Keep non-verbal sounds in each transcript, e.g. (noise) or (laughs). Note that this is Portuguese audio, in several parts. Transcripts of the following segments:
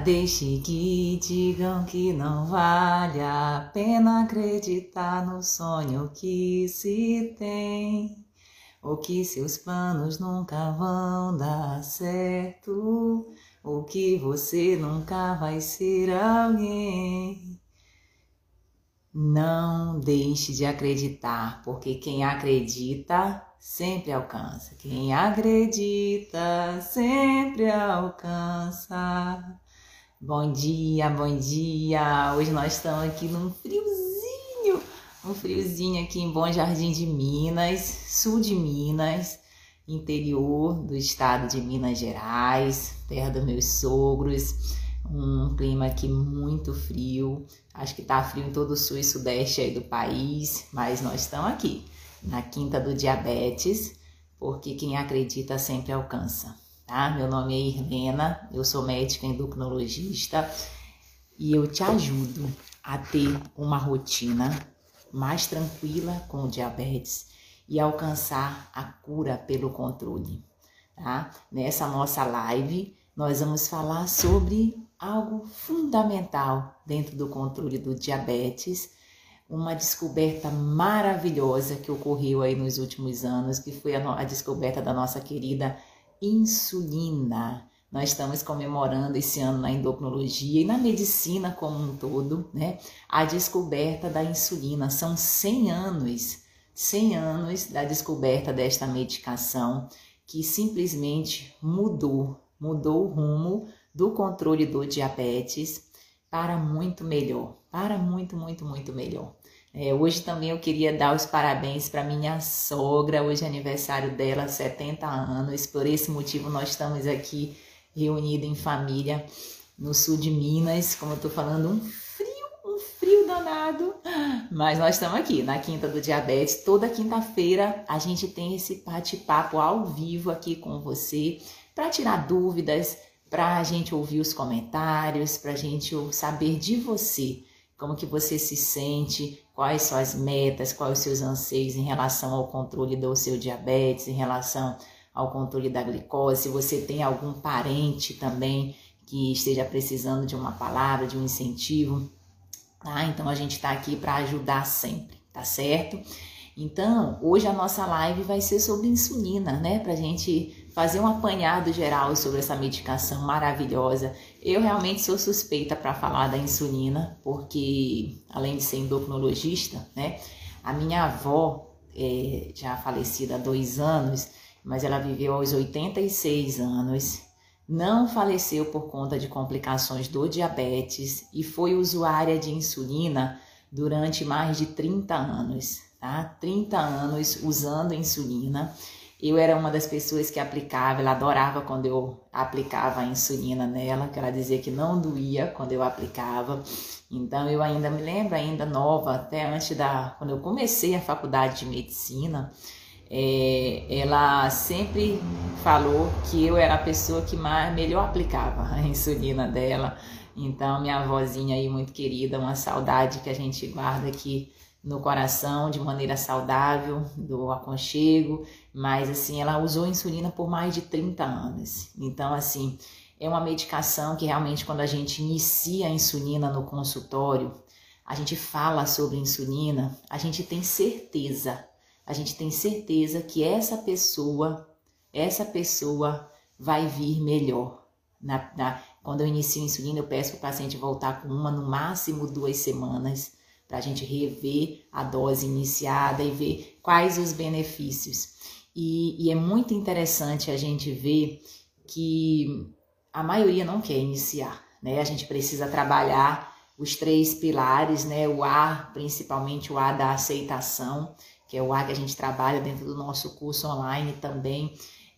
Deixe que digam que não vale a pena acreditar no sonho que se tem ou que seus planos nunca vão dar certo, ou que você nunca vai ser alguém. Não deixe de acreditar, porque quem acredita sempre alcança. Quem acredita sempre alcança. Bom dia, bom dia. Hoje nós estamos aqui num friozinho um friozinho aqui em Bom Jardim de Minas, sul de Minas, interior do estado de Minas Gerais, terra dos meus sogros. Um clima aqui muito frio. Acho que tá frio em todo o sul e sudeste aí do país, mas nós estamos aqui na Quinta do Diabetes, porque quem acredita sempre alcança. Tá? Meu nome é Irlena, eu sou médica endocrinologista e eu te ajudo a ter uma rotina mais tranquila com diabetes e alcançar a cura pelo controle. Tá? Nessa nossa live, nós vamos falar sobre algo fundamental dentro do controle do diabetes, uma descoberta maravilhosa que ocorreu aí nos últimos anos, que foi a, a descoberta da nossa querida insulina. Nós estamos comemorando esse ano na endocrinologia e na medicina como um todo, né? A descoberta da insulina. São 100 anos, 100 anos da descoberta desta medicação que simplesmente mudou, mudou o rumo do controle do diabetes para muito melhor, para muito, muito, muito melhor. É, hoje também eu queria dar os parabéns para minha sogra, hoje é aniversário dela, 70 anos. Por esse motivo nós estamos aqui reunida em família no sul de Minas, como eu tô falando, um frio, um frio danado. Mas nós estamos aqui na Quinta do Diabetes. Toda quinta-feira a gente tem esse bate-papo ao vivo aqui com você para tirar dúvidas, para a gente ouvir os comentários, para a gente saber de você, como que você se sente, quais são as metas, quais os seus anseios em relação ao controle do seu diabetes, em relação ao controle da glicose, se você tem algum parente também que esteja precisando de uma palavra, de um incentivo, tá? Então a gente está aqui para ajudar sempre, tá certo? Então, hoje a nossa live vai ser sobre insulina, né? Pra gente fazer um apanhado geral sobre essa medicação maravilhosa. Eu realmente sou suspeita para falar da insulina, porque além de ser endocrinologista, né? A minha avó, é, já falecida há dois anos, mas ela viveu aos 86 anos, não faleceu por conta de complicações do diabetes e foi usuária de insulina durante mais de 30 anos, tá? 30 anos usando insulina. Eu era uma das pessoas que aplicava, ela adorava quando eu aplicava a insulina nela, que ela dizia que não doía quando eu aplicava. Então eu ainda me lembro, ainda nova, até antes da quando eu comecei a faculdade de medicina, é, ela sempre falou que eu era a pessoa que mais, melhor aplicava a insulina dela. Então, minha avózinha aí, muito querida, uma saudade que a gente guarda aqui no coração de maneira saudável, do aconchego, mas assim, ela usou insulina por mais de 30 anos. Então, assim, é uma medicação que realmente quando a gente inicia a insulina no consultório, a gente fala sobre insulina, a gente tem certeza a gente tem certeza que essa pessoa, essa pessoa vai vir melhor. Na, na, quando eu inicio a insulina, eu peço para o paciente voltar com uma, no máximo duas semanas, para a gente rever a dose iniciada e ver quais os benefícios. E, e é muito interessante a gente ver que a maioria não quer iniciar, né? A gente precisa trabalhar os três pilares, né? O A, principalmente o A da aceitação, que é o ar que a gente trabalha dentro do nosso curso online também.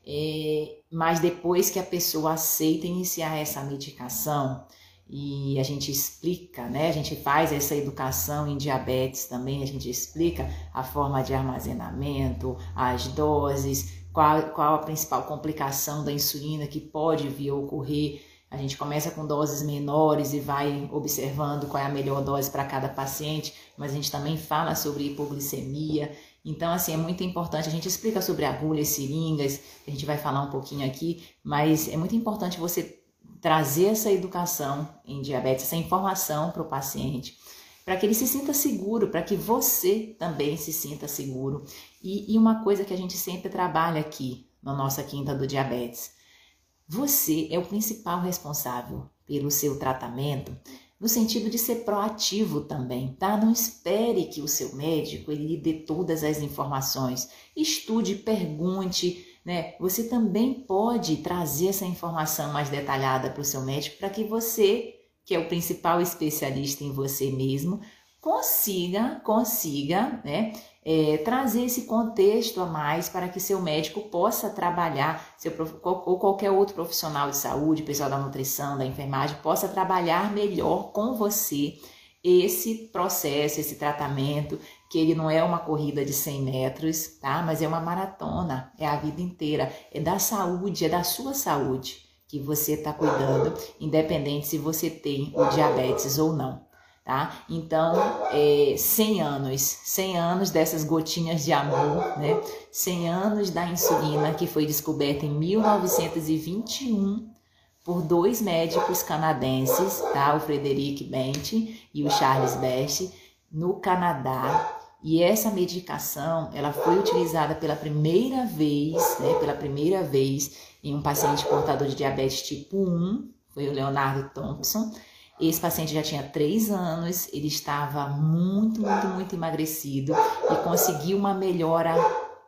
É, mas depois que a pessoa aceita iniciar essa medicação, e a gente explica, né? A gente faz essa educação em diabetes também, a gente explica a forma de armazenamento, as doses, qual, qual a principal complicação da insulina que pode vir a ocorrer. A gente começa com doses menores e vai observando qual é a melhor dose para cada paciente, mas a gente também fala sobre hipoglicemia. Então, assim, é muito importante. A gente explica sobre agulhas, seringas, a gente vai falar um pouquinho aqui, mas é muito importante você trazer essa educação em diabetes, essa informação para o paciente, para que ele se sinta seguro, para que você também se sinta seguro. E, e uma coisa que a gente sempre trabalha aqui na nossa quinta do diabetes: você é o principal responsável pelo seu tratamento, no sentido de ser proativo também, tá? Não espere que o seu médico ele lhe dê todas as informações. Estude, pergunte, né? Você também pode trazer essa informação mais detalhada para o seu médico para que você, que é o principal especialista em você mesmo, consiga, consiga, né? É, trazer esse contexto a mais para que seu médico possa trabalhar, seu, ou qualquer outro profissional de saúde, pessoal da nutrição, da enfermagem, possa trabalhar melhor com você esse processo, esse tratamento, que ele não é uma corrida de 100 metros, tá? Mas é uma maratona, é a vida inteira, é da saúde, é da sua saúde que você está cuidando, independente se você tem o diabetes ou não, tá? Então, é, 100 anos, 100 anos dessas gotinhas de amor, né? 100 anos da insulina que foi descoberta em 1921 por dois médicos canadenses, tá? O Frederic Bent e o Charles Best, no Canadá. E essa medicação, ela foi utilizada pela primeira vez, né, pela primeira vez em um paciente portador de diabetes tipo 1, foi o Leonardo Thompson. Esse paciente já tinha 3 anos, ele estava muito, muito, muito emagrecido e conseguiu uma melhora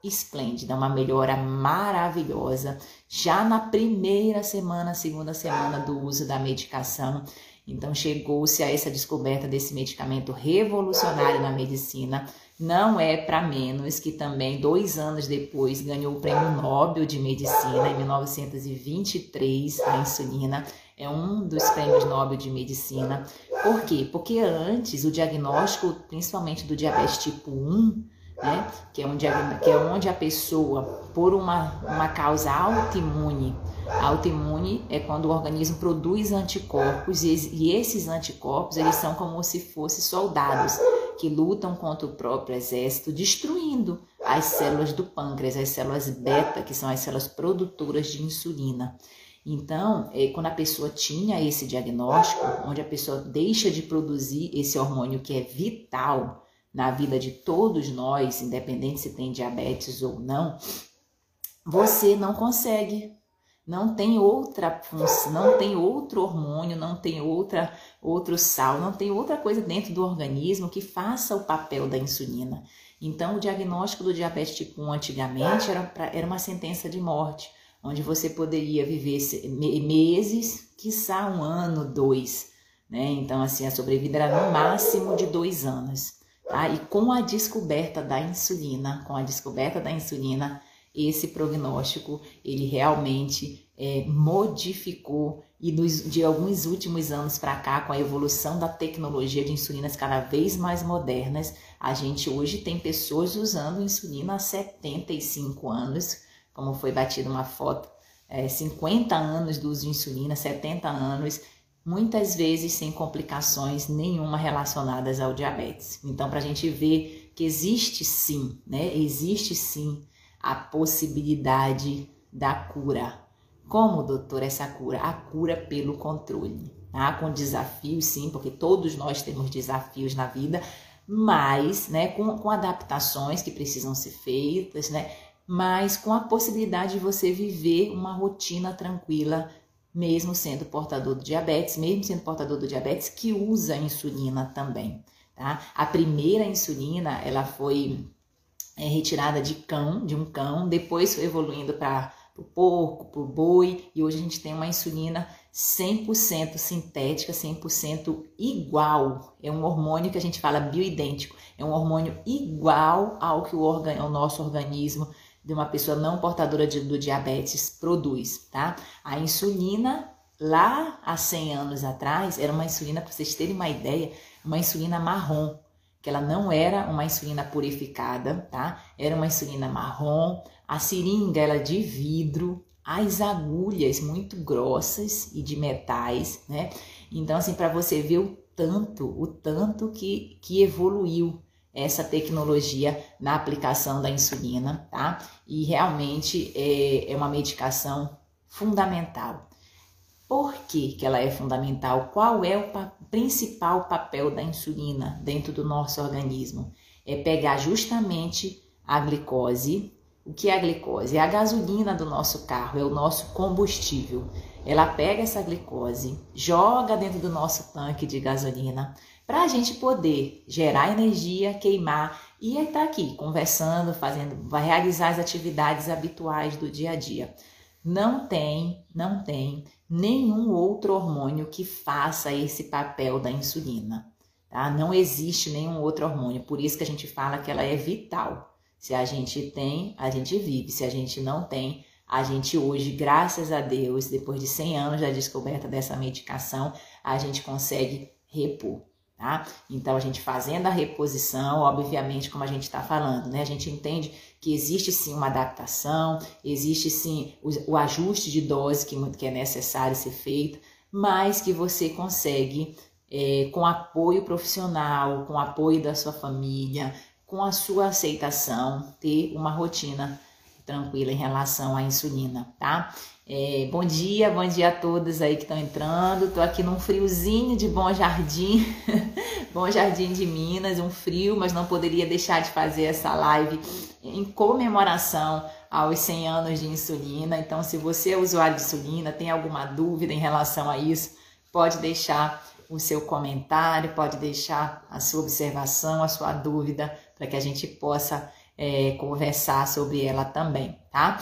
esplêndida, uma melhora maravilhosa já na primeira semana, segunda semana do uso da medicação. Então chegou-se a essa descoberta desse medicamento revolucionário na medicina. Não é para menos que também dois anos depois ganhou o Prêmio Nobel de Medicina em 1923 a insulina é um dos prêmios Nobel de Medicina. Por quê? Porque antes o diagnóstico, principalmente do diabetes tipo 1, né? que, é a, que é onde a pessoa, por uma, uma causa autoimune, autoimune é quando o organismo produz anticorpos e, esses anticorpos eles são como se fossem soldados que lutam contra o próprio exército, destruindo as células do pâncreas, as células beta, que são as células produtoras de insulina. Então, é, quando a pessoa tinha esse diagnóstico, onde a pessoa deixa de produzir esse hormônio que é vital na vida de todos nós, independente se tem diabetes ou não, você não consegue. Não tem outra função, não tem outro hormônio, não tem outra outro sal, não tem outra coisa dentro do organismo que faça o papel da insulina. Então, o diagnóstico do diabetes tipo 1 antigamente era, pra, era uma sentença de morte, onde você poderia viver meses, quiçá um ano, dois. Né? Então, assim, a sobrevida era no máximo de dois anos. Tá? E com a descoberta da insulina, com a descoberta da insulina, esse prognóstico ele realmente é, modificou e de alguns últimos anos para cá, com a evolução da tecnologia de insulinas cada vez mais modernas, a gente hoje tem pessoas usando insulina há 75 anos, como foi batida uma foto, é, 50 anos do uso de insulina, 70 anos, muitas vezes sem complicações nenhuma relacionadas ao diabetes. Então, para a gente ver que existe sim, né? Existe sim a possibilidade da cura. Como, doutor, essa cura? A cura pelo controle, tá? Com desafios, sim, porque todos nós temos desafios na vida, mas, né, com, com adaptações que precisam ser feitas, né? Mas com a possibilidade de você viver uma rotina tranquila mesmo sendo portador do diabetes, mesmo sendo portador do diabetes, que usa insulina também, tá? A primeira insulina, ela foi é, retirada de cão, de um cão, depois foi evoluindo para o porco, para o boi, e hoje a gente tem uma insulina 100% sintética, 100% igual. É um hormônio que a gente fala bioidêntico, é um hormônio igual ao que o, organ, o nosso organismo de uma pessoa não portadora de, do diabetes produz, tá? A insulina lá há 100 anos atrás era uma insulina, para vocês terem uma ideia, uma insulina marrom, que ela não era uma insulina purificada, tá? Era uma insulina marrom, a seringa era de vidro, as agulhas muito grossas e de metais, né? Então, assim, para você ver o tanto, o tanto que, que evoluiu essa tecnologia na aplicação da insulina, tá? E realmente é, é uma medicação fundamental. Por que, que ela é fundamental? Qual é o pa principal papel da insulina dentro do nosso organismo? É pegar justamente a glicose. O que é a glicose? É a gasolina do nosso carro, é o nosso combustível. Ela pega essa glicose, joga dentro do nosso tanque de gasolina para a gente poder gerar energia, queimar e estar tá aqui conversando, fazendo, vai realizar as atividades habituais do dia a dia. Não tem, não tem nenhum outro hormônio que faça esse papel da insulina. Tá? Não existe nenhum outro hormônio, por isso que a gente fala que ela é vital. Se a gente tem, a gente vive. Se a gente não tem, a gente hoje, graças a Deus, depois de 100 anos da descoberta dessa medicação, a gente consegue repor. Tá? Então, a gente fazendo a reposição, obviamente, como a gente está falando, né? A gente entende que existe sim uma adaptação, existe sim o, o ajuste de dose que, que é necessário ser feito, mas que você consegue, é, com apoio profissional, com apoio da sua família, com a sua aceitação, ter uma rotina tranquila em relação à insulina, tá? É, bom dia, bom dia a todos aí que estão entrando. Tô aqui num friozinho de Bom Jardim, (laughs) Bom Jardim de Minas, um frio, mas não poderia deixar de fazer essa live em comemoração aos 100 anos de insulina. Então, se você é usuário de insulina, tem alguma dúvida em relação a isso, pode deixar o seu comentário, pode deixar a sua observação, a sua dúvida, para que a gente possa é, conversar sobre ela também, tá?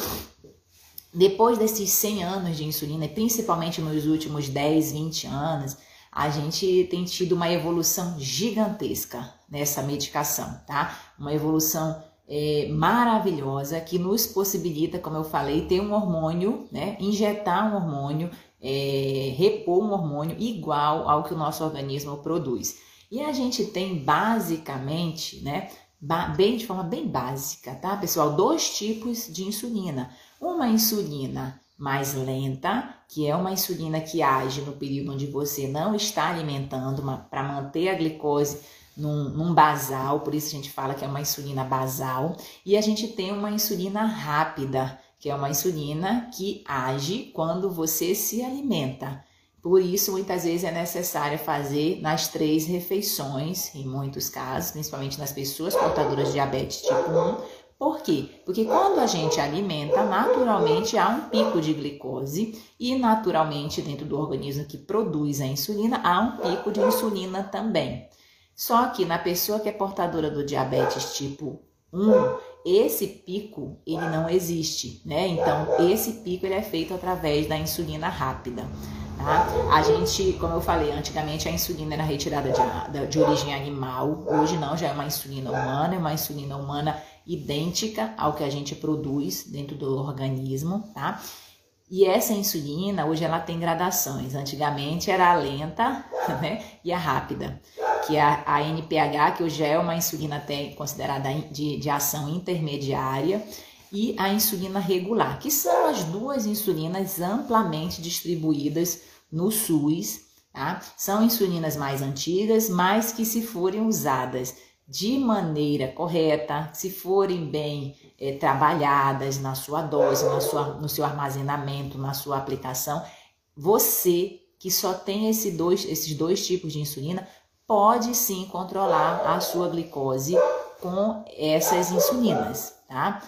Depois desses 100 anos de insulina, principalmente nos últimos 10, 20 anos, a gente tem tido uma evolução gigantesca nessa medicação, tá? Uma evolução é, maravilhosa que nos possibilita, como eu falei, ter um hormônio, né? Injetar um hormônio, é, repor um hormônio igual ao que o nosso organismo produz. E a gente tem basicamente, né? Bem de forma bem básica, tá, pessoal? Dois tipos de insulina uma insulina mais lenta, que é uma insulina que age no período onde você não está alimentando, para manter a glicose num, num, basal, por isso a gente fala que é uma insulina basal. E a gente tem uma insulina rápida, que é uma insulina que age quando você se alimenta. Por isso, muitas vezes é necessário fazer nas três refeições, em muitos casos, principalmente nas pessoas portadoras de diabetes tipo 1, por quê? Porque quando a gente alimenta, naturalmente há um pico de glicose e naturalmente dentro do organismo que produz a insulina há um pico de insulina também. Só que na pessoa que é portadora do diabetes tipo 1, esse pico ele não existe, né? Então esse pico ele é feito através da insulina rápida. Tá? A gente, como eu falei, antigamente a insulina era retirada de, de origem animal, hoje não, já é uma insulina humana, é uma insulina humana idêntica ao que a gente produz dentro do organismo, tá? E essa insulina, hoje ela tem gradações. Antigamente era a lenta (laughs) né, e a rápida, que é a, a NPH, que hoje é uma insulina até considerada de, de ação intermediária, e a insulina regular, que são as duas insulinas amplamente distribuídas no SUS. Tá? São insulinas mais antigas, mas que se forem usadas de maneira correta, se forem bem é, trabalhadas na sua dose, na sua, no seu armazenamento, na sua aplicação, você que só tem esse dois, esses dois tipos de insulina pode sim controlar a sua glicose com essas insulinas, tá?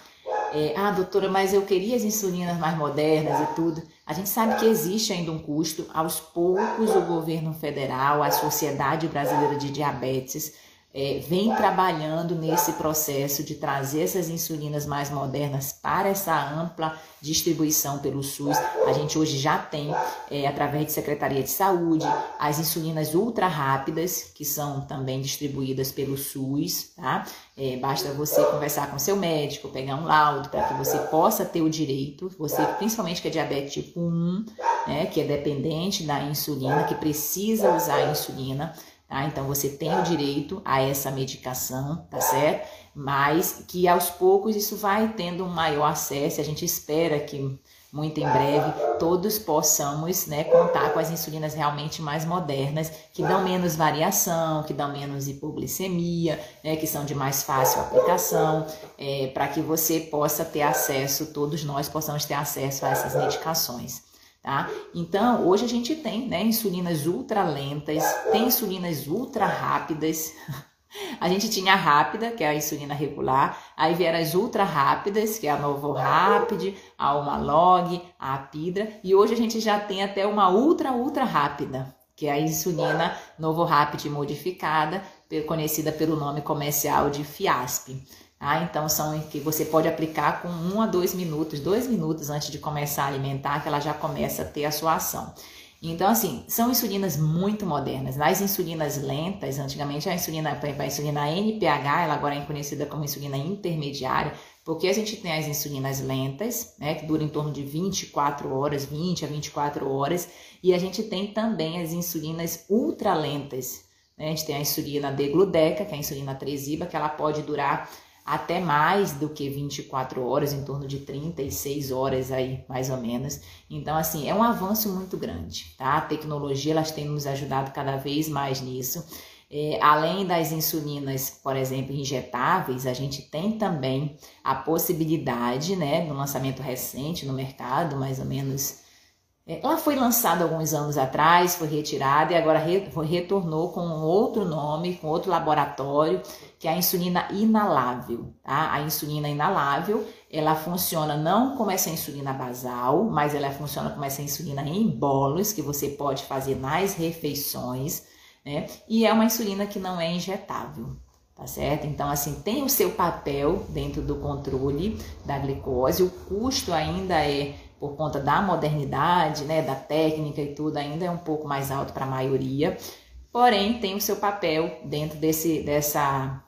É, ah, doutora, mas eu queria as insulinas mais modernas e tudo. A gente sabe que existe ainda um custo. Aos poucos, o governo federal, a Sociedade Brasileira de Diabetes, é, vem trabalhando nesse processo de trazer essas insulinas mais modernas para essa ampla distribuição pelo SUS. A gente hoje já tem, é, através de Secretaria de Saúde, as insulinas ultra rápidas, que são também distribuídas pelo SUS, tá? É, basta você conversar com seu médico, pegar um laudo para que você possa ter o direito, você principalmente que é diabetes tipo 1, né, que é dependente da insulina, que precisa usar a insulina, tá? Então você tem o direito a essa medicação, tá certo? Mas que aos poucos isso vai tendo um maior acesso, a gente espera que muito em breve todos possamos né, contar com as insulinas realmente mais modernas, que dão menos variação, que dão menos hipoglicemia, né, que são de mais fácil aplicação, é, para que você possa ter acesso, todos nós possamos ter acesso a essas medicações. Tá? Então, hoje a gente tem né, insulinas ultra lentas, tem insulinas ultra rápidas. (laughs) A gente tinha a rápida, que é a insulina regular, aí vieram as ultra rápidas, que é a Novo Rapid, a Humalog, a Apidra, e hoje a gente já tem até uma ultra ultra rápida, que é a insulina Novo Rapid modificada, conhecida pelo nome comercial de Fiasp. Ah, então são que você pode aplicar com um a dois minutos, dois minutos antes de começar a alimentar, que ela já começa a ter a sua ação. Então, assim, são insulinas muito modernas. Nas insulinas lentas, antigamente a insulina, a insulina NPH, ela agora é conhecida como insulina intermediária, porque a gente tem as insulinas lentas, né, que duram em torno de 24 horas, 20 a 24 horas, e a gente tem também as insulinas ultralentas. Né? A gente tem a insulina degludeca, que é a insulina tresiba, que ela pode durar até mais do que 24 horas, em torno de 36 horas aí, mais ou menos. Então, assim, é um avanço muito grande, tá? A tecnologia, elas tem nos ajudado cada vez mais nisso. É, além das insulinas, por exemplo, injetáveis, a gente tem também a possibilidade, né, no lançamento recente no mercado, mais ou menos ela foi lançada alguns anos atrás, foi retirada e agora re, retornou com outro nome, com outro laboratório, que é a insulina inalável. Tá? A insulina inalável, ela funciona não como essa insulina basal, mas ela funciona como essa insulina em bolos, que você pode fazer nas refeições, né? E é uma insulina que não é injetável, tá certo? Então, assim, tem o seu papel dentro do controle da glicose, o custo ainda é por conta da modernidade, né, da técnica e tudo, ainda é um pouco mais alto para a maioria, porém tem o seu papel dentro desse, dessa,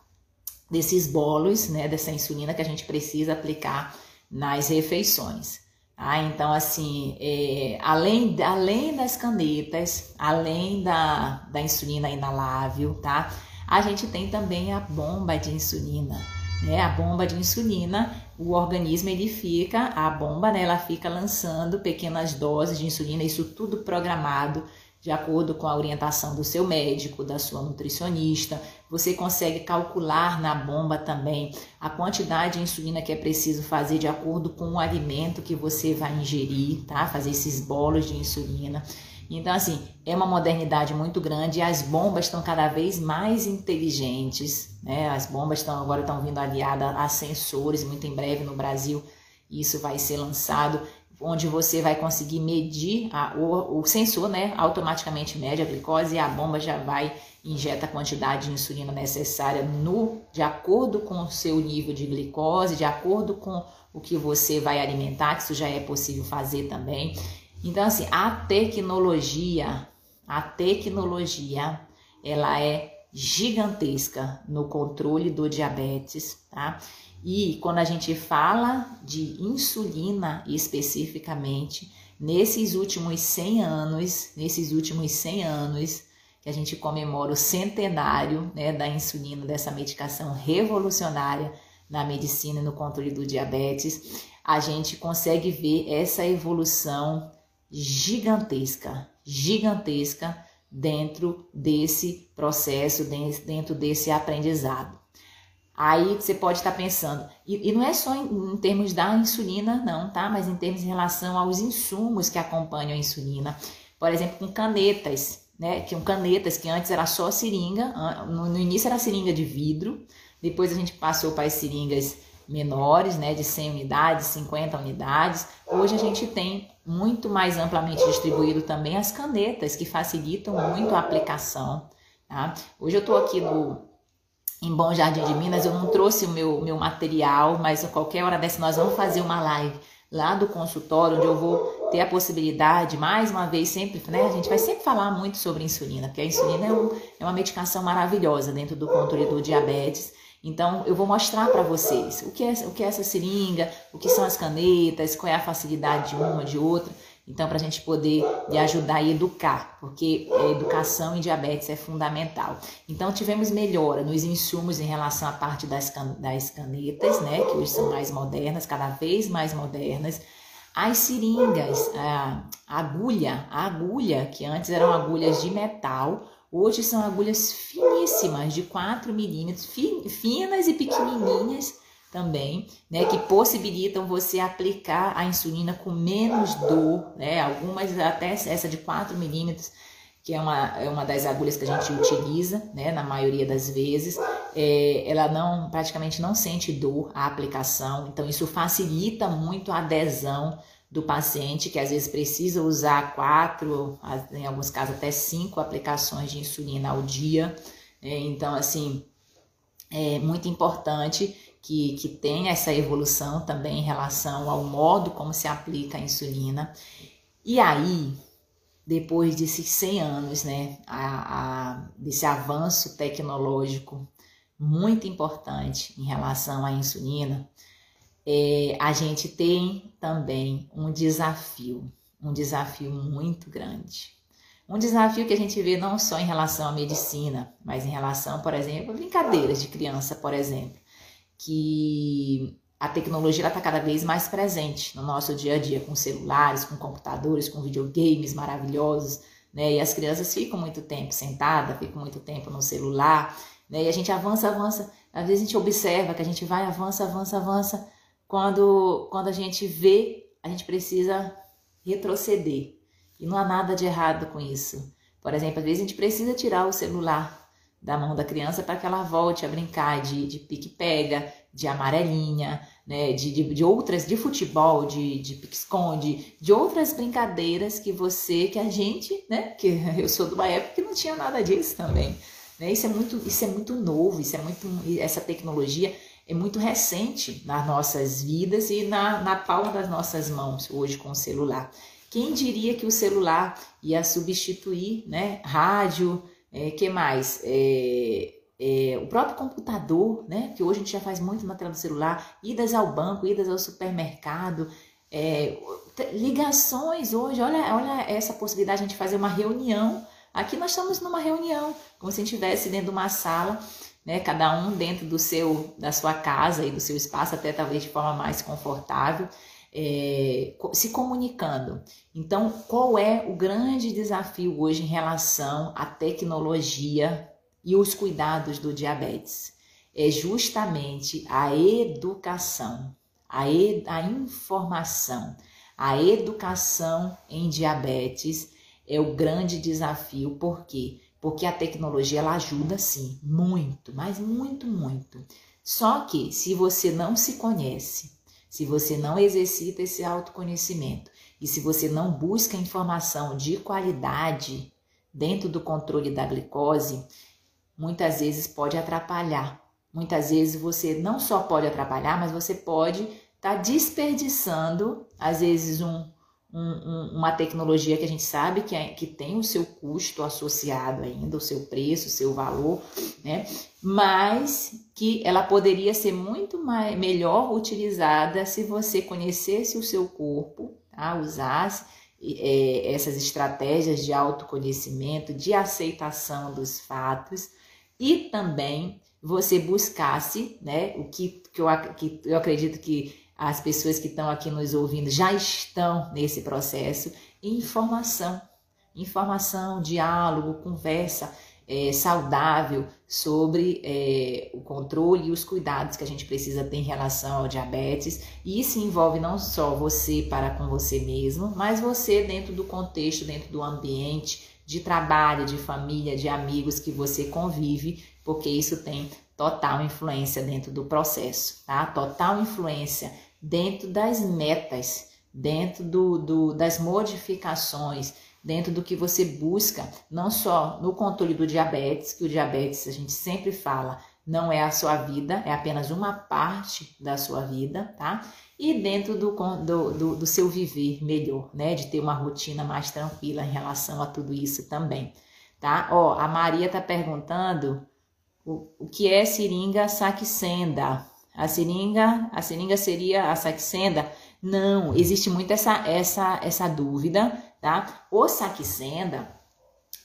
desses bolos, né, dessa insulina que a gente precisa aplicar nas refeições. Ah, então, assim, é, além, além das canetas, além da, da insulina inalável, tá? A gente tem também a bomba de insulina, né? A bomba de insulina o organismo ele fica, a bomba, né, ela fica lançando pequenas doses de insulina, isso tudo programado de acordo com a orientação do seu médico, da sua nutricionista. Você consegue calcular na bomba também a quantidade de insulina que é preciso fazer de acordo com o alimento que você vai ingerir, tá? Fazer esses bolos de insulina. Então, assim, é uma modernidade muito grande e as bombas estão cada vez mais inteligentes, né? As bombas estão agora estão vindo aliadas a sensores, muito em breve no Brasil isso vai ser lançado, onde você vai conseguir medir a, o, o sensor, né? Automaticamente mede a glicose e a bomba já vai injeta a quantidade de insulina necessária no de acordo com o seu nível de glicose, de acordo com o que você vai alimentar, que isso já é possível fazer também. Então, assim, a tecnologia, a tecnologia, ela é gigantesca no controle do diabetes, tá? E quando a gente fala de insulina especificamente, nesses últimos 100 anos, nesses últimos 100 anos, que a gente comemora o centenário né, da insulina, dessa medicação revolucionária na medicina e no controle do diabetes, a gente consegue ver essa evolução gigantesca, gigantesca dentro desse processo, dentro desse aprendizado. Aí você pode estar pensando, e, e não é só em, em, termos da insulina, não, tá? Mas em termos em relação aos insumos que acompanham a insulina. Por exemplo, com canetas, né? Que canetas que antes era só seringa, no, no início era seringa de vidro, depois a gente passou para as seringas menores, né, de 100 unidades, 50 unidades. Hoje a gente tem muito mais amplamente distribuído também as canetas, que facilitam muito a aplicação. Tá? Hoje eu estou aqui no, em Bom Jardim de Minas, eu não trouxe o meu, meu material, mas a qualquer hora dessa nós vamos fazer uma live lá do consultório, onde eu vou ter a possibilidade, mais uma vez, sempre, né? A gente vai sempre falar muito sobre insulina, porque a insulina é, um, é uma medicação maravilhosa dentro do controle do diabetes. Então, eu vou mostrar para vocês o que, é, o que é essa seringa, o que são as canetas, qual é a facilidade de uma, de outra. Então, para a gente poder lhe ajudar e educar, porque a educação em diabetes é fundamental. Então, tivemos melhora nos insumos em relação à parte das, can das canetas, né, que hoje são mais modernas, cada vez mais modernas. As seringas, a agulha, a agulha, que antes eram agulhas de metal, hoje são agulhas finíssimas, de 4 milímetros, finas e pequenininhas, também, né, que possibilitam você aplicar a insulina com menos dor, né, algumas até essa de 4 milímetros, que é uma, é uma das agulhas que a gente utiliza, né, na maioria das vezes, é, ela não, praticamente não sente dor a aplicação, então isso facilita muito a adesão do paciente, que às vezes precisa usar quatro, em alguns casos até cinco aplicações de insulina ao dia, né, então assim, é muito importante que, que tem essa evolução também em relação ao modo como se aplica a insulina. E aí, depois desses 100 anos, né, a, a, desse avanço tecnológico muito importante em relação à insulina, é, a gente tem também um desafio, um desafio muito grande. Um desafio que a gente vê não só em relação à medicina, mas em relação, por exemplo, a brincadeiras de criança, por exemplo que a tecnologia está cada vez mais presente no nosso dia a dia, com celulares, com computadores, com videogames maravilhosos, né? E as crianças ficam muito tempo sentadas, ficam muito tempo no celular, né? E a gente avança, avança. Às vezes a gente observa que a gente vai, avança, avança, avança. Quando, quando a gente vê, a gente precisa retroceder. E não há nada de errado com isso. Por exemplo, às vezes a gente precisa tirar o celular da mão da criança para que ela volte a brincar de, de pique-pega, de amarelinha, né, de, de, de, outras, de futebol, de, de pique-esconde, de outras brincadeiras que você, que a gente, né, que (laughs) eu sou de uma época que não tinha nada disso também. Né? Isso, é muito, isso é muito novo, isso é muito, essa tecnologia é muito recente nas nossas vidas e na, na palma das nossas mãos hoje com o celular. Quem diria que o celular ia substituir né, rádio, é, que mais? É, é, o próprio computador, né? Que hoje a gente já faz muito na tela do celular, idas ao banco, idas ao supermercado, é, ligações hoje, olha, olha essa possibilidade de a gente fazer uma reunião. Aqui nós estamos numa reunião, como se a gente estivesse dentro de uma sala, né? Cada um dentro do seu, da sua casa e do seu espaço, até talvez de forma mais confortável é, se comunicando. Então, qual é o grande desafio hoje em relação à tecnologia e os cuidados do diabetes? É justamente a educação, a, ed a informação, a educação em diabetes é o grande desafio, por quê? Porque a tecnologia ela ajuda sim, muito, mas muito, muito. Só que se você não se conhece, se você não exercita esse autoconhecimento e se você não busca informação de qualidade dentro do controle da glicose, muitas vezes pode atrapalhar. Muitas vezes você não só pode atrapalhar, mas você pode estar tá desperdiçando, às vezes, um, um, uma tecnologia que a gente sabe que, é, que tem o seu custo associado ainda, o seu preço, o seu valor, né? Mas que ela poderia ser muito mais, melhor utilizada se você conhecesse o seu corpo, tá? usasse é, essas estratégias de autoconhecimento, de aceitação dos fatos e também você buscasse, né, o que, que, eu, que eu acredito que as pessoas que estão aqui nos ouvindo já estão nesse processo. Informação, informação, diálogo, conversa é, saudável sobre é, o controle e os cuidados que a gente precisa ter em relação ao diabetes. E isso envolve não só você para com você mesmo, mas você dentro do contexto, dentro do ambiente de trabalho, de família, de amigos que você convive, porque isso tem total influência dentro do processo, tá? Total influência dentro das metas, dentro do, do, das modificações, dentro do que você busca, não só no controle do diabetes, que o diabetes a gente sempre fala, não é a sua vida, é apenas uma parte da sua vida, tá? E dentro do, do, do, do seu viver melhor, né? De ter uma rotina mais tranquila em relação a tudo isso também, tá? Ó, a Maria tá perguntando o, o que é seringa saquicenda. A seringa, a seringa seria a saxenda? Não, existe muito essa, essa, essa dúvida, tá? O Saxenda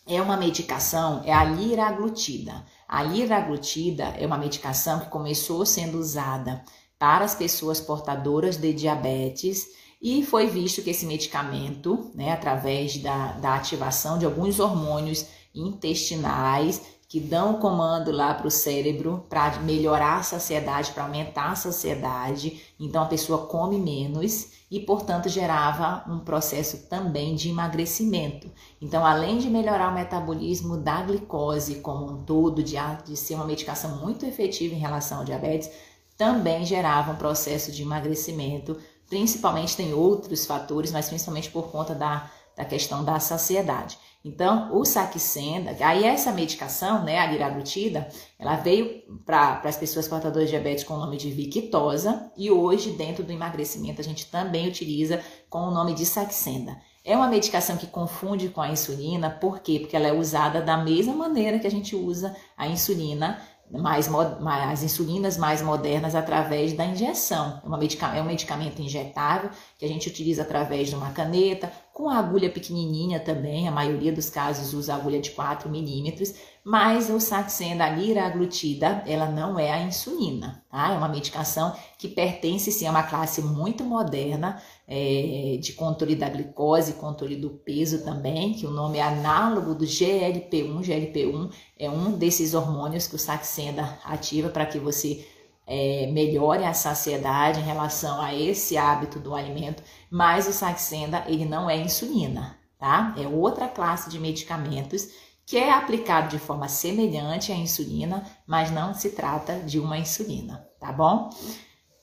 é uma medicação, é a liraglutida. A liraglutida é uma medicação que começou sendo usada para as pessoas portadoras de diabetes e foi visto que esse medicamento, né, através da, da ativação de alguns hormônios intestinais, que dão comando lá para o cérebro para melhorar a saciedade, para aumentar a saciedade. Então a pessoa come menos e, portanto, gerava um processo também de emagrecimento. Então, além de melhorar o metabolismo da glicose como um todo, de, de ser uma medicação muito efetiva em relação ao diabetes, também gerava um processo de emagrecimento. Principalmente tem outros fatores, mas principalmente por conta da, da questão da saciedade. Então, o Saxenda, aí essa medicação, né, a liraglutida, ela veio para as pessoas portadoras de diabetes com o nome de Victosa e hoje, dentro do emagrecimento, a gente também utiliza com o nome de Saxenda. É uma medicação que confunde com a insulina, por quê? Porque ela é usada da mesma maneira que a gente usa a insulina mais, mais insulinas mais modernas através da injeção. É, uma medica, é um medicamento injetável que a gente utiliza através de uma caneta, com agulha pequenininha também, a maioria dos casos usa agulha de 4 milímetros, mas o Saxenda, a liraglutida, ela não é a insulina, tá? É uma medicação que pertence sim a uma classe muito moderna é, de controle da glicose, controle do peso também, que o nome é análogo do GLP-1. GLP-1 é um desses hormônios que o Saxenda ativa para que você é, melhore a saciedade em relação a esse hábito do alimento, mas o Saxenda ele não é insulina, tá? É outra classe de medicamentos que é aplicado de forma semelhante à insulina, mas não se trata de uma insulina, tá bom?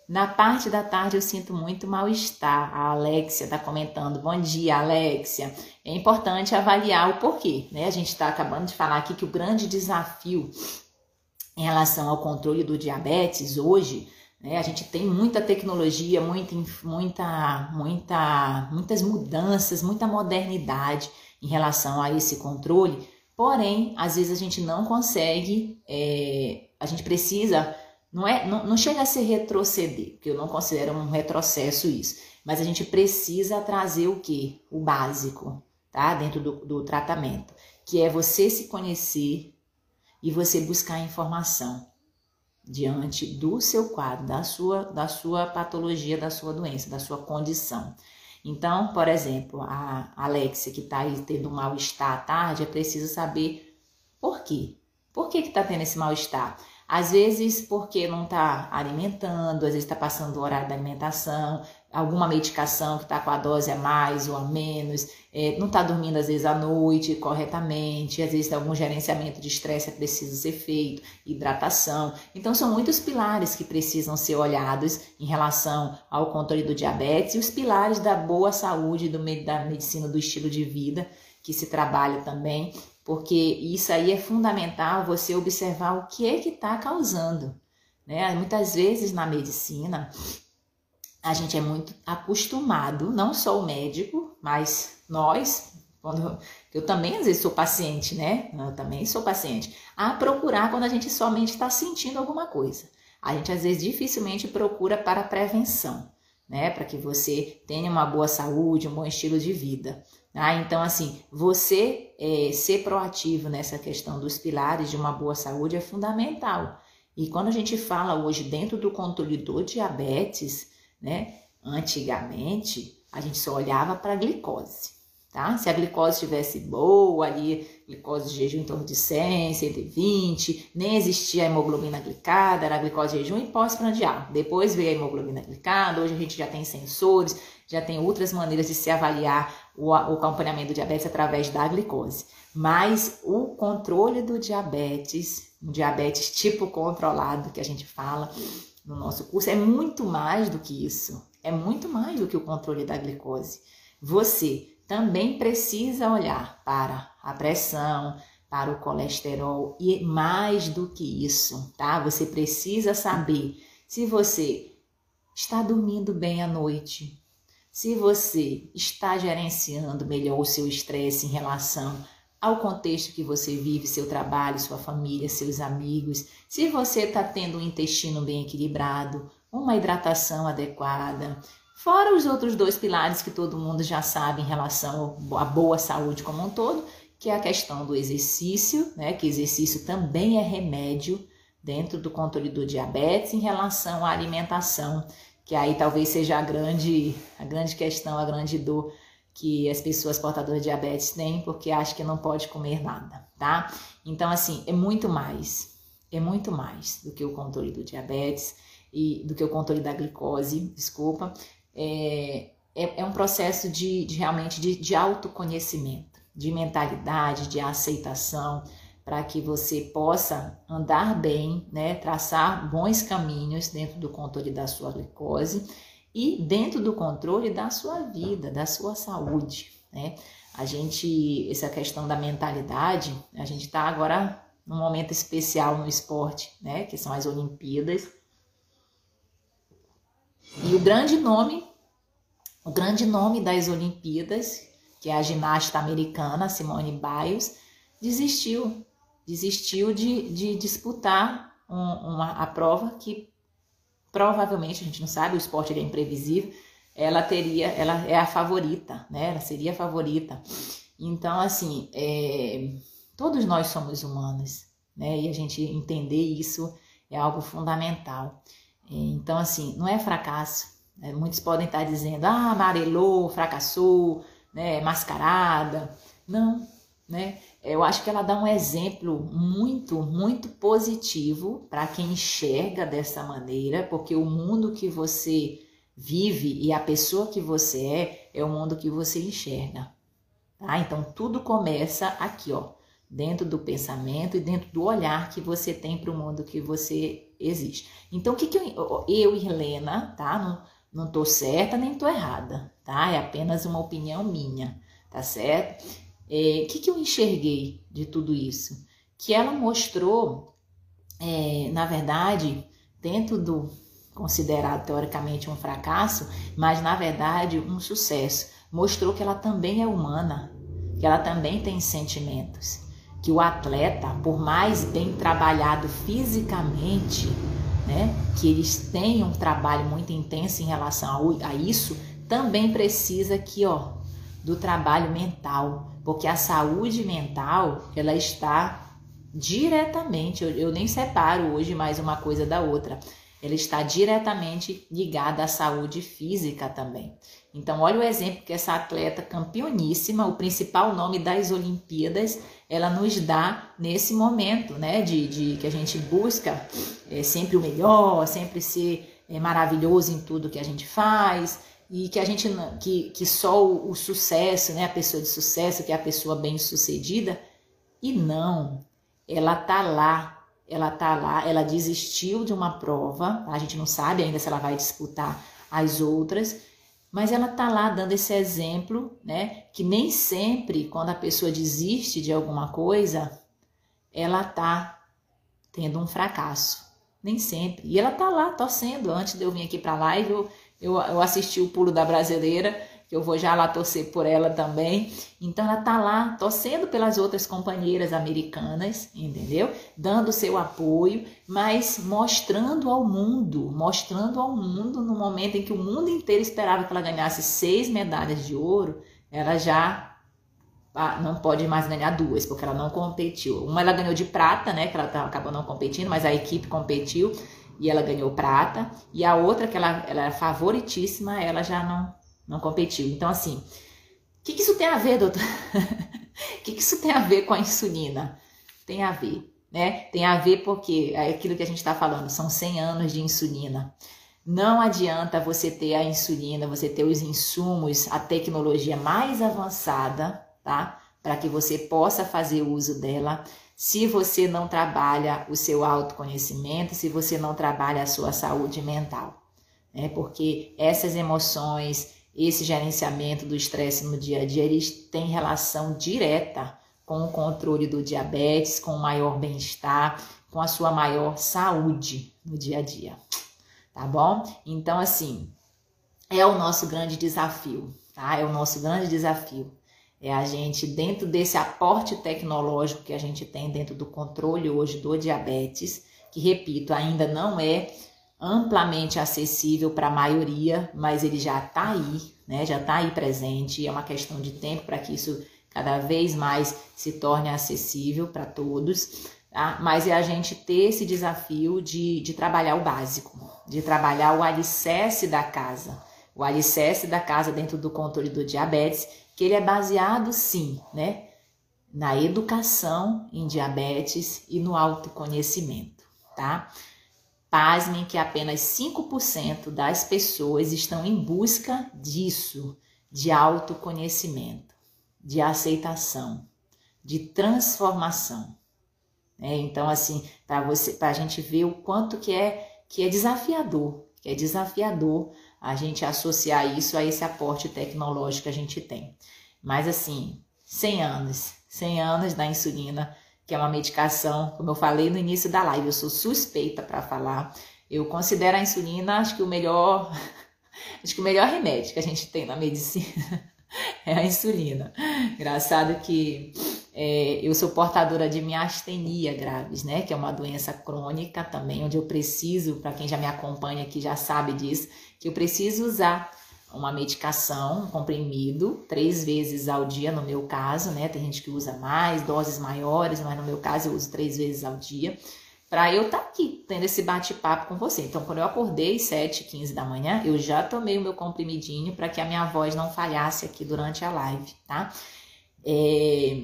Na parte da tarde eu sinto muito mal-estar. A Alexia está comentando. Bom dia, Alexia. É importante avaliar o porquê, né? A gente está acabando de falar aqui que o grande desafio em relação ao controle do diabetes hoje, né? A gente tem muita tecnologia, muita, muita, muita, muitas mudanças, muita modernidade em relação a esse controle Porém, às vezes a gente não consegue, é, a gente precisa, não, é, não, não chega a ser retroceder, porque eu não considero um retrocesso isso, mas a gente precisa trazer o que? O básico, tá? Dentro do, do tratamento, que é você se conhecer e você buscar informação diante do seu quadro, da sua, da sua patologia, da sua doença, da sua condição. Então, por exemplo, a Alexia que está aí tendo um mal-estar à tarde, é preciso saber por quê. Por que está tendo esse mal-estar? Às vezes porque não está alimentando, às vezes está passando o horário da alimentação, alguma medicação que está com a dose a mais ou a menos, é, não está dormindo às vezes à noite corretamente, às vezes tem algum gerenciamento de estresse que precisa ser feito, hidratação. Então são muitos pilares que precisam ser olhados em relação ao controle do diabetes e os pilares da boa saúde, do, da medicina do estilo de vida que se trabalha também, porque isso aí é fundamental você observar o que é que está causando. Né? Muitas vezes na medicina a gente é muito acostumado, não só o médico, mas nós, quando eu também às vezes sou paciente, né? Eu também sou paciente, a procurar quando a gente somente está sentindo alguma coisa. A gente às vezes dificilmente procura para prevenção, né? Para que você tenha uma boa saúde, um bom estilo de vida. Ah, então, assim, você é, ser proativo nessa questão dos pilares de uma boa saúde é fundamental. E quando a gente fala hoje dentro do controle do diabetes, né? Antigamente, a gente só olhava para a glicose, tá? Se a glicose estivesse boa ali, glicose de jejum em torno de 100, 120, nem existia a hemoglobina glicada, era a glicose de jejum e pós-prandial. Depois veio a hemoglobina glicada, hoje a gente já tem sensores, já tem outras maneiras de se avaliar o, acompanhamento do diabetes através da glicose. Mas o controle do diabetes, um diabetes tipo controlado que a gente fala, no nosso curso é muito mais do que isso. É muito mais do que o controle da glicose. Você também precisa olhar para a pressão, para o colesterol e mais do que isso, tá? Você precisa saber se você está dormindo bem à noite, se você está gerenciando melhor o seu estresse em relação ao contexto que você vive, seu trabalho, sua família, seus amigos, se você está tendo um intestino bem equilibrado, uma hidratação adequada, Fora os outros dois pilares que todo mundo já sabe em relação à boa saúde como um todo, que é a questão do exercício, né? Que exercício também é remédio dentro do controle do diabetes em relação à alimentação, que aí talvez seja a grande, a grande questão, a grande dor que as pessoas portadoras de diabetes têm, porque acham que não pode comer nada, tá? Então, assim, é muito mais, é muito mais do que o controle do diabetes e do que o controle da glicose, desculpa, é, é, é um processo de, de realmente de, de autoconhecimento, de mentalidade, de aceitação, para que você possa andar bem, né, traçar bons caminhos dentro do controle da sua glicose e dentro do controle da sua vida, da sua saúde, né? A gente, essa questão da mentalidade, a gente está agora num momento especial no esporte, né? Que são as Olimpíadas. E o grande nome, o grande nome das Olimpíadas, que é a ginasta americana Simone Biles, desistiu, desistiu de, de disputar um, uma, a prova que provavelmente, a gente não sabe, o esporte é imprevisível, ela teria, ela é a favorita, né? Ela seria a favorita. Então, assim, é, todos nós somos humanos, né? E a gente entender isso é algo fundamental. Então, assim, não é fracasso. Né? Muitos podem estar dizendo, ah, amarelou, fracassou, né? mascarada. Não, né? Eu acho que ela dá um exemplo muito, muito positivo para quem enxerga dessa maneira, porque o mundo que você vive e a pessoa que você é é o mundo que você enxerga. Tá? Então tudo começa aqui, ó, dentro do pensamento e dentro do olhar que você tem para o mundo que você existe. Então o que, que eu, eu e Helena, tá? Não, não tô certa nem tô errada, tá? É apenas uma opinião minha, tá certo? É, que, que eu enxerguei de tudo isso? Que ela mostrou, é, na verdade, dentro do considerado teoricamente um fracasso, mas na verdade um sucesso. Mostrou que ela também é humana, que ela também tem sentimentos, que o atleta, por mais bem trabalhado fisicamente, né, que eles tenham um trabalho muito intenso em relação a, isso, também precisa aqui, ó, do trabalho mental, porque a saúde mental ela está diretamente, eu, eu nem separo hoje mais uma coisa da outra, ela está diretamente ligada à saúde física também. Então, olha o exemplo que essa atleta campeoníssima, o principal nome das Olimpíadas, ela nos dá nesse momento, né, de, de que a gente busca é, sempre o melhor, sempre ser é, maravilhoso em tudo que a gente faz, e que a gente que, que só o, o, sucesso, né, a pessoa de sucesso, que é a pessoa bem-sucedida, e não. Ela tá lá, ela tá lá, ela desistiu de uma prova, a gente não sabe ainda se ela vai disputar as outras, mas ela tá lá dando esse exemplo, né, que nem sempre quando a pessoa desiste de alguma coisa, ela tá tendo um fracasso. Nem sempre. E ela tá lá torcendo. Antes de eu vir aqui para live, eu eu, eu assisti o pulo da brasileira, que eu vou já lá torcer por ela também. Então ela tá lá torcendo pelas outras companheiras americanas, entendeu? Dando seu apoio, mas mostrando ao mundo, mostrando ao mundo no momento em que o mundo inteiro esperava que ela ganhasse seis medalhas de ouro, ela já ah, não pode mais ganhar duas, porque ela não competiu. Uma ela ganhou de prata, né? Que ela tá, acabou não competindo, mas a equipe competiu e ela ganhou prata, e a outra que ela, ela era favoritíssima, ela já não, não competiu. Então, assim, o que, que isso tem a ver, doutor? O (laughs) que, que isso tem a ver com a insulina? Tem a ver, né? Tem a ver porque é aquilo que a gente está falando, são 100 anos de insulina. Não adianta você ter a insulina, você ter os insumos, a tecnologia mais avançada, tá? Para que você possa fazer uso dela se você não trabalha o seu autoconhecimento, se você não trabalha a sua saúde mental. Né? Porque essas emoções, esse gerenciamento do estresse no dia a dia, eles têm relação direta com o controle do diabetes, com o maior bem-estar, com a sua maior saúde no dia a dia. Tá bom? Então, assim, é o nosso grande desafio, tá? É o nosso grande desafio é a gente, dentro desse aporte tecnológico que a gente tem dentro do controle hoje do diabetes, que repito, ainda não é amplamente acessível para a maioria, mas ele já está aí, né? Já está aí presente. É uma questão de tempo para que isso cada vez mais se torne acessível para todos. Tá? Mas é a gente ter esse desafio de, de trabalhar o básico, de trabalhar o alicerce da casa, o alicerce da casa dentro do controle do diabetes, que ele é baseado sim, né? Na educação em diabetes e no autoconhecimento, tá? Pasmem que apenas 5% das pessoas estão em busca disso, de autoconhecimento, de aceitação, de transformação. É, então, assim, para você, para a gente ver o quanto que é que é desafiador, que é desafiador a gente associar isso a esse aporte tecnológico que a gente tem. Mas assim, 100 anos, 100 anos da insulina que é uma medicação, como eu falei no início da live, eu sou suspeita para falar. Eu considero a insulina, acho que o melhor, (laughs) acho que o melhor remédio que a gente tem na medicina (laughs) é a insulina. Engraçado que é, eu sou portadora de miastenia graves, né? Que é uma doença crônica também, onde eu preciso, para quem já me acompanha aqui já sabe disso, que eu preciso usar uma medicação, um comprimido, três vezes ao dia, no meu caso, né? Tem gente que usa mais, doses maiores, mas no meu caso eu uso três vezes ao dia, para eu estar tá aqui tendo esse bate-papo com você. Então, quando eu acordei 7, 15 da manhã, eu já tomei o meu comprimidinho para que a minha voz não falhasse aqui durante a live, tá? É...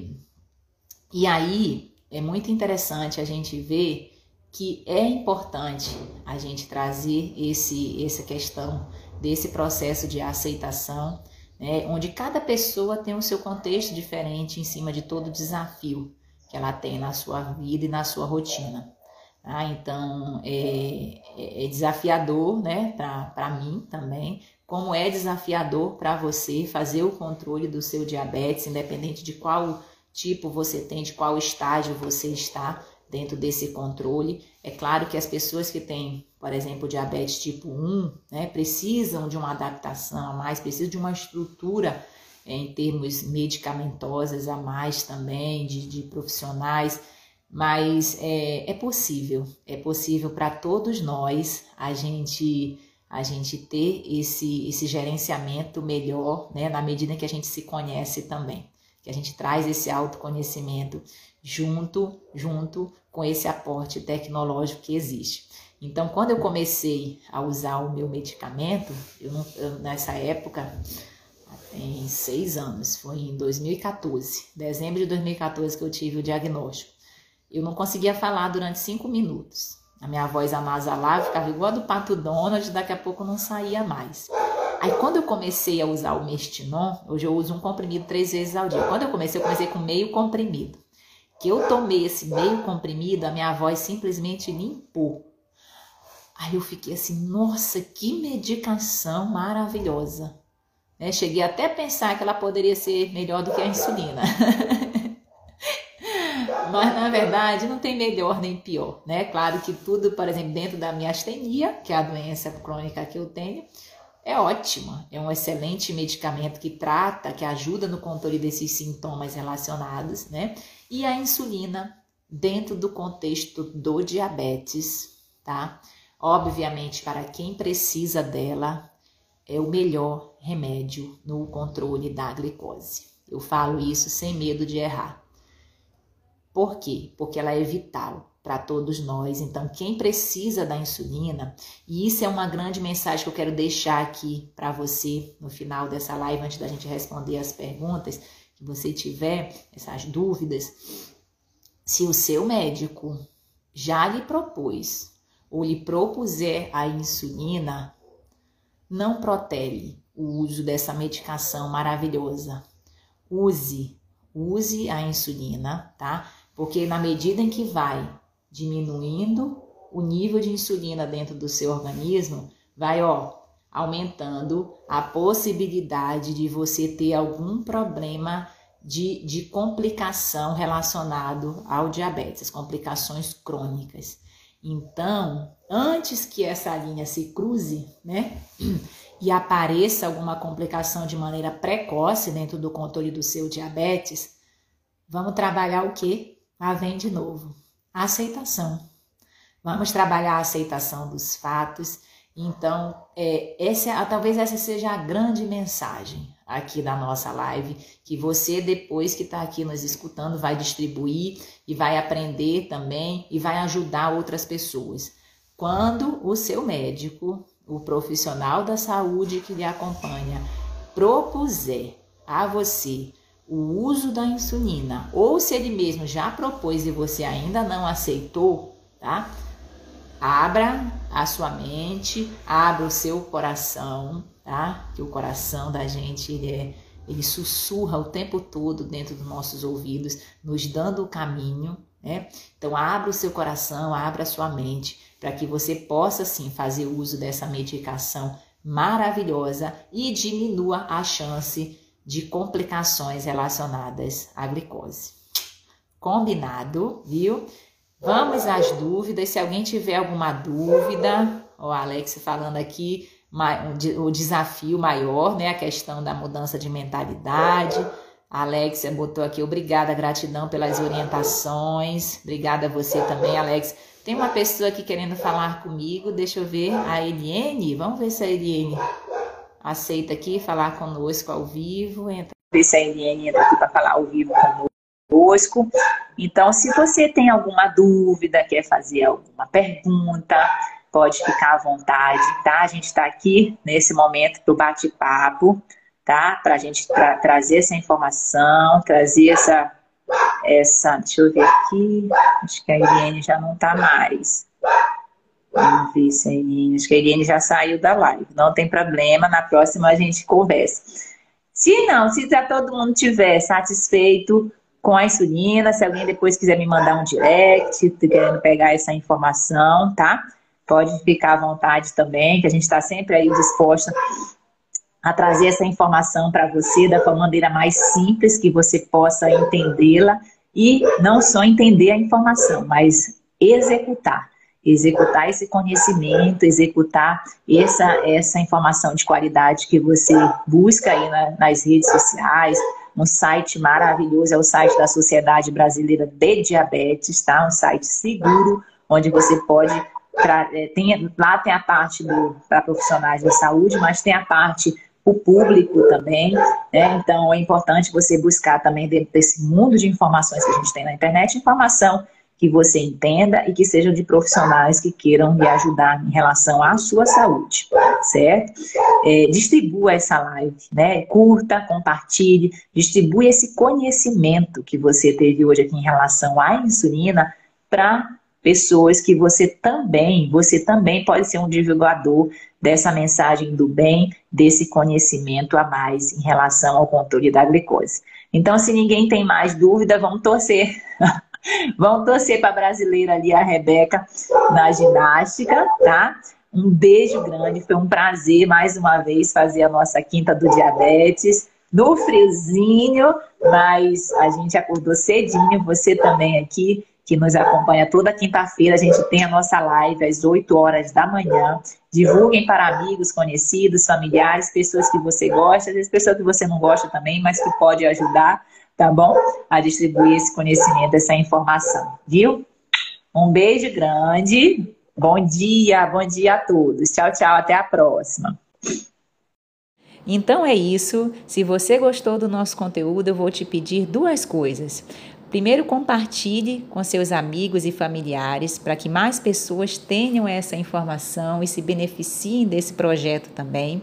E aí, é muito interessante a gente ver que é importante a gente trazer esse, essa questão desse processo de aceitação, né, onde cada pessoa tem o seu contexto diferente em cima de todo o desafio que ela tem na sua vida e na sua rotina. Tá? Então, é, é, é desafiador né, para mim também, como é desafiador para você fazer o controle do seu diabetes, independente de qual tipo você tem, de qual estágio você está dentro desse controle. É claro que as pessoas que têm, por exemplo, diabetes tipo 1, né, precisam de uma adaptação a mais, precisam de uma estrutura é, em termos medicamentosos a mais também, de, de profissionais, mas é, é possível, é possível para todos nós a gente a gente ter esse, esse gerenciamento melhor, né, na medida que a gente se conhece também, que a gente traz esse autoconhecimento junto, junto com esse aporte tecnológico que existe. Então, quando eu comecei a usar o meu medicamento, eu, eu nessa época, tem seis anos, foi em 2014, dezembro de 2014 que eu tive o diagnóstico. Eu não conseguia falar durante cinco minutos. A minha voz anasalava, ficava igual a do Pato Donald, daqui a pouco não saía mais. Aí quando eu comecei a usar o Mestinon, hoje eu uso um comprimido três vezes ao dia. Quando eu comecei, eu comecei com meio comprimido que eu tomei esse meio comprimido, a minha voz simplesmente limpou. Aí eu fiquei assim, nossa, que medicação maravilhosa. Né? Cheguei até a pensar que ela poderia ser melhor do que a insulina. (laughs) Mas na verdade não tem melhor nem pior, né? Claro que tudo, por exemplo, dentro da minha astenia, que é a doença crônica que eu tenho, é ótima. É um excelente medicamento que trata, que ajuda no controle desses sintomas relacionados, né? E a insulina dentro do contexto do diabetes, tá? Obviamente, para quem precisa dela, é o melhor remédio no controle da glicose. Eu falo isso sem medo de errar. Por quê? Porque ela é vital para todos nós. Então, quem precisa da insulina, e isso é uma grande mensagem que eu quero deixar aqui para você no final dessa live, antes da gente responder as perguntas, que você tiver essas dúvidas, se o seu médico já lhe propôs ou lhe propuser a insulina, não protele o uso dessa medicação maravilhosa. Use, use a insulina, tá? Porque na medida em que vai diminuindo o nível de insulina dentro do seu organismo, vai, ó, aumentando a possibilidade de você ter algum problema de, de complicação relacionado ao diabetes, complicações crônicas. Então, antes que essa linha se cruze, né, (clears throat) e apareça alguma complicação de maneira precoce dentro do controle do seu diabetes, vamos trabalhar o que? Lá vem de novo. A aceitação. Vamos trabalhar a aceitação dos fatos. Então, é, essa, talvez essa seja a grande mensagem aqui da nossa live, que você, depois que está aqui nos escutando, vai distribuir e vai aprender também e vai ajudar outras pessoas. Quando o seu médico, o profissional da saúde que lhe acompanha, propuser a você o uso da insulina, ou se ele mesmo já propôs e você ainda não aceitou, tá? Abra a sua mente, abra o seu coração, tá? Que o coração da gente ele é ele sussurra o tempo todo dentro dos nossos ouvidos, nos dando o caminho, né? Então abra o seu coração, abra a sua mente, para que você possa sim fazer uso dessa medicação maravilhosa e diminua a chance de complicações relacionadas à glicose. Combinado, viu? Vamos às dúvidas. Se alguém tiver alguma dúvida, o Alex falando aqui, o desafio maior, né? A questão da mudança de mentalidade. A Alexia botou aqui, obrigada, gratidão pelas orientações. Obrigada a você também, Alex. Tem uma pessoa aqui querendo falar comigo, deixa eu ver. A Eliane, vamos ver se a Eliane aceita aqui falar conosco ao vivo. Entra. Ver se a Eliane entra aqui para falar ao vivo conosco conosco. Então, se você tem alguma dúvida, quer fazer alguma pergunta, pode ficar à vontade, tá? A gente está aqui nesse momento do bate-papo, tá? Para a gente tra trazer essa informação, trazer essa, essa. Deixa eu ver aqui. Acho que a Irene já não está mais. Vamos ver se a Irene. Acho que a Irene já saiu da live. Não tem problema, na próxima a gente conversa. Se não, se já todo mundo tiver satisfeito com a insulina. Se alguém depois quiser me mandar um direct, querendo pegar essa informação, tá? Pode ficar à vontade também, que a gente está sempre aí disposta a trazer essa informação para você da maneira mais simples que você possa entendê-la e não só entender a informação, mas executar. Executar esse conhecimento, executar essa, essa informação de qualidade que você busca aí na, nas redes sociais, um site maravilhoso, é o site da Sociedade Brasileira de Diabetes, tá? Um site seguro, onde você pode. É, tem, lá tem a parte para profissionais da saúde, mas tem a parte o público também, né? Então é importante você buscar também dentro desse mundo de informações que a gente tem na internet, informação que você entenda e que sejam de profissionais que queiram lhe ajudar em relação à sua saúde, certo? É, distribua essa live, né? Curta, compartilhe, distribua esse conhecimento que você teve hoje aqui em relação à insulina para pessoas que você também, você também pode ser um divulgador dessa mensagem do bem, desse conhecimento a mais em relação ao controle da glicose. Então, se ninguém tem mais dúvida, vamos torcer (laughs) Vamos torcer para a brasileira ali, a Rebeca, na ginástica, tá? Um beijo grande, foi um prazer mais uma vez fazer a nossa quinta do diabetes. No friozinho, mas a gente acordou cedinho, você também aqui, que nos acompanha toda quinta-feira, a gente tem a nossa live às 8 horas da manhã. Divulguem para amigos, conhecidos, familiares, pessoas que você gosta, às vezes pessoas que você não gosta também, mas que pode ajudar tá bom? A distribuir esse conhecimento, essa informação, viu? Um beijo grande. Bom dia, bom dia a todos. Tchau, tchau, até a próxima. Então é isso. Se você gostou do nosso conteúdo, eu vou te pedir duas coisas. Primeiro, compartilhe com seus amigos e familiares para que mais pessoas tenham essa informação e se beneficiem desse projeto também.